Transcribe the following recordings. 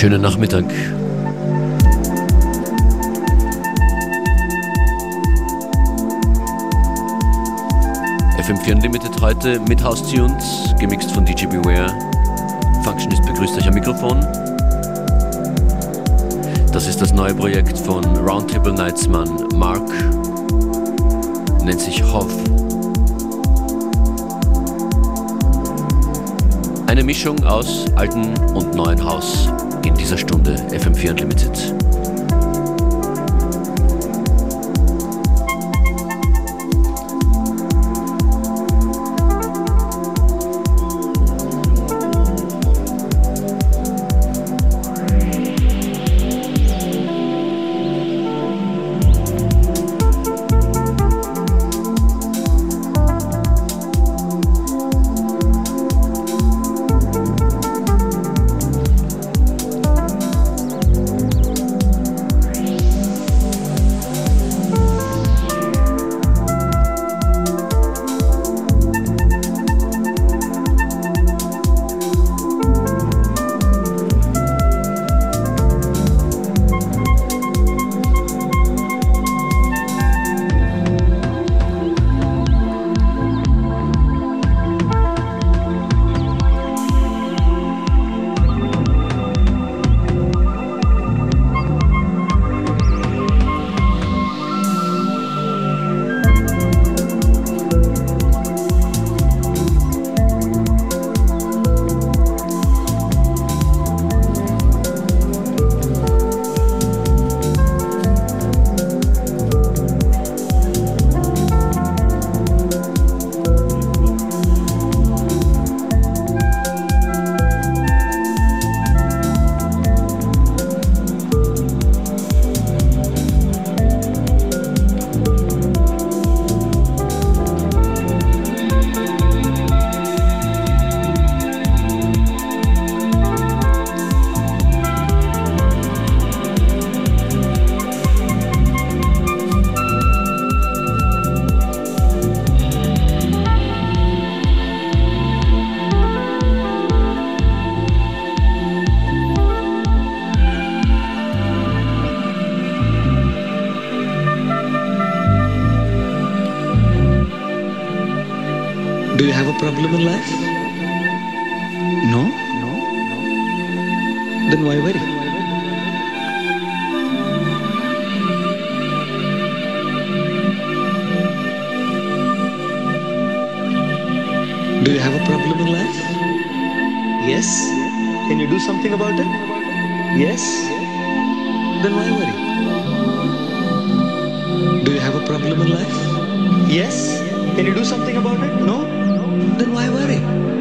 Schönen Nachmittag. FM4 Unlimited heute mit House Tunes, gemixt von DJ Beware. Functionist begrüßt euch am Mikrofon. Das ist das neue Projekt von Roundtable Nightsman Mark. Nennt sich Hoff. Eine Mischung aus alten und neuen Haus in dieser Stunde FM4 Unlimited. Something about it? No? Then why worry?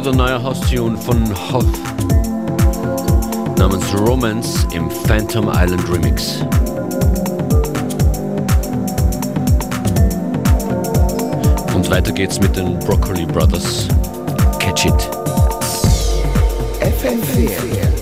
Smoother neuer House-Tune von Hoff namens Romance im Phantom Island Remix. Und weiter geht's mit den Broccoli Brothers. Catch it. FM4.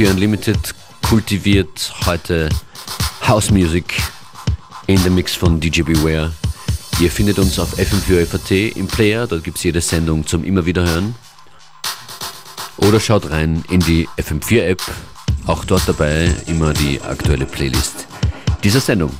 FM4 Unlimited kultiviert heute House Music in dem Mix von DJ Beware. Ihr findet uns auf FM4 FAT im Player, dort gibt es jede Sendung zum immer wieder hören. Oder schaut rein in die FM4 App, auch dort dabei immer die aktuelle Playlist dieser Sendung.